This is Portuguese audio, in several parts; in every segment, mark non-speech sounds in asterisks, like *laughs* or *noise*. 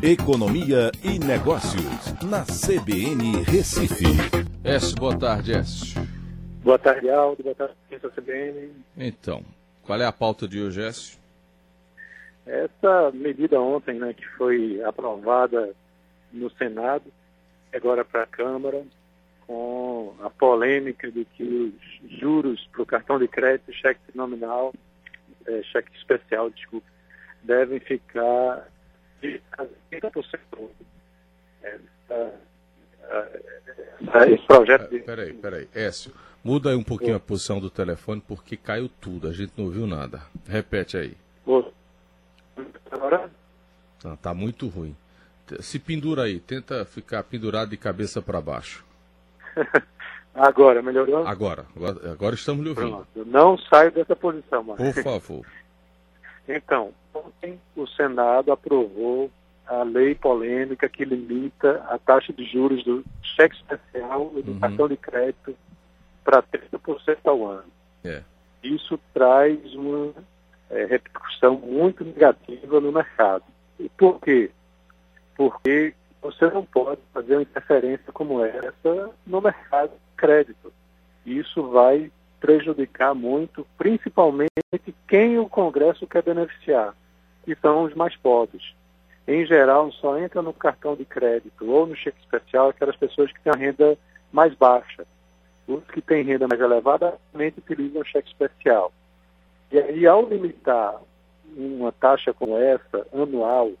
Economia e Negócios, na CBN Recife. S, boa tarde, S. Boa tarde, Aldo. Boa tarde, CBN. Então, qual é a pauta de hoje, S? Essa medida ontem, né, que foi aprovada no Senado, agora para a Câmara, com a polêmica de que os juros para o cartão de crédito, cheque nominal, é, cheque especial, desculpa, devem ficar de 30%. Essa, esse projeto de... Peraí, peraí, Écio, muda aí um pouquinho a posição do telefone porque caiu tudo, a gente não ouviu nada. Repete aí. Agora? Tá, tá muito ruim. Se pendura aí, tenta ficar pendurado de cabeça para baixo. *laughs* agora, melhorou? Agora, agora, agora estamos lhe ouvindo. Pronto. Não saio dessa posição, mas... Por favor. *laughs* então, ontem o Senado aprovou a lei polêmica que limita a taxa de juros do cheque especial e do uhum. cartão de crédito para 30% ao ano. É. Isso traz uma é, repercussão muito negativa no mercado. E por quê? Porque você não pode fazer uma interferência como essa no mercado de crédito. Isso vai prejudicar muito, principalmente quem o Congresso quer beneficiar, que são os mais pobres. Em geral, só entra no cartão de crédito ou no cheque especial aquelas pessoas que têm a renda mais baixa. Os que têm renda mais elevada realmente utilizam o cheque especial. E aí, ao limitar uma taxa como essa, anual,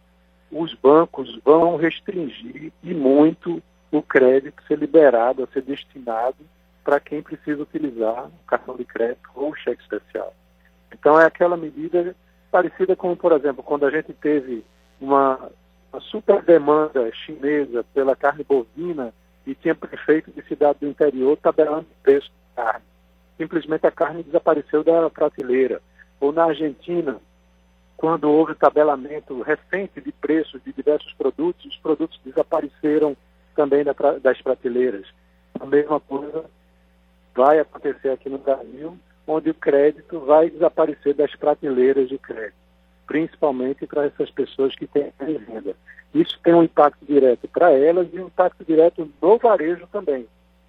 os bancos vão restringir e muito o crédito ser liberado, a ser destinado para quem precisa utilizar cartão de crédito ou cheque especial. Então é aquela medida parecida com, por exemplo, quando a gente teve uma, uma super demanda chinesa pela carne bovina e tinha prefeito de cidade do interior tabelando preço da carne. Simplesmente a carne desapareceu da prateleira. Ou na Argentina, quando houve tabelamento recente de preços de diversos produtos, os produtos desapareceram também das prateleiras. A mesma coisa vai acontecer aqui no Brasil, onde o crédito vai desaparecer das prateleiras de crédito, principalmente para essas pessoas que têm renda. Isso tem um impacto direto para elas e um impacto direto no varejo também,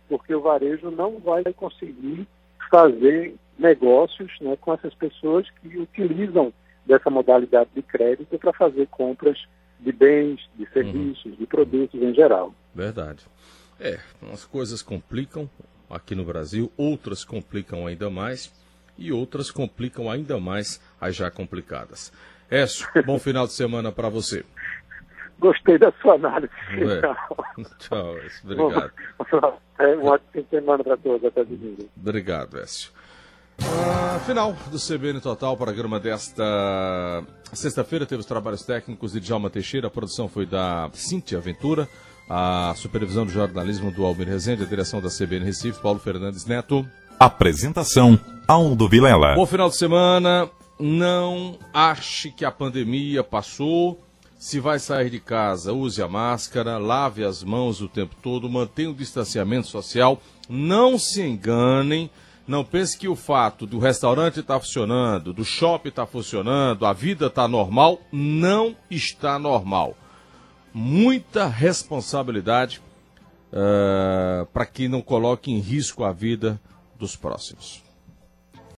porque o varejo não vai conseguir fazer negócios né, com essas pessoas que utilizam dessa modalidade de crédito para fazer compras de bens, de serviços, uhum. de produtos em geral. Verdade. É, as coisas complicam aqui no Brasil, outras complicam ainda mais e outras complicam ainda mais as já complicadas. Écio, bom *laughs* final de semana para você. Gostei da sua análise. É. Tchau, *laughs* Écio. Obrigado. *laughs* É, um ótimo semana para todos. Até domingo. Obrigado, Écio. Ah, final do CBN Total, programa desta sexta-feira. Teve os trabalhos técnicos de Djalma Teixeira, a produção foi da Cíntia Ventura, a supervisão do jornalismo do Almir Rezende, a direção da CBN Recife, Paulo Fernandes Neto. Apresentação, Aldo Vilela. Bom final de semana. Não ache que a pandemia passou. Se vai sair de casa, use a máscara, lave as mãos o tempo todo, mantenha o distanciamento social. Não se enganem não pense que o fato do restaurante estar tá funcionando, do shopping estar tá funcionando, a vida está normal, não está normal. Muita responsabilidade uh, para que não coloque em risco a vida dos próximos.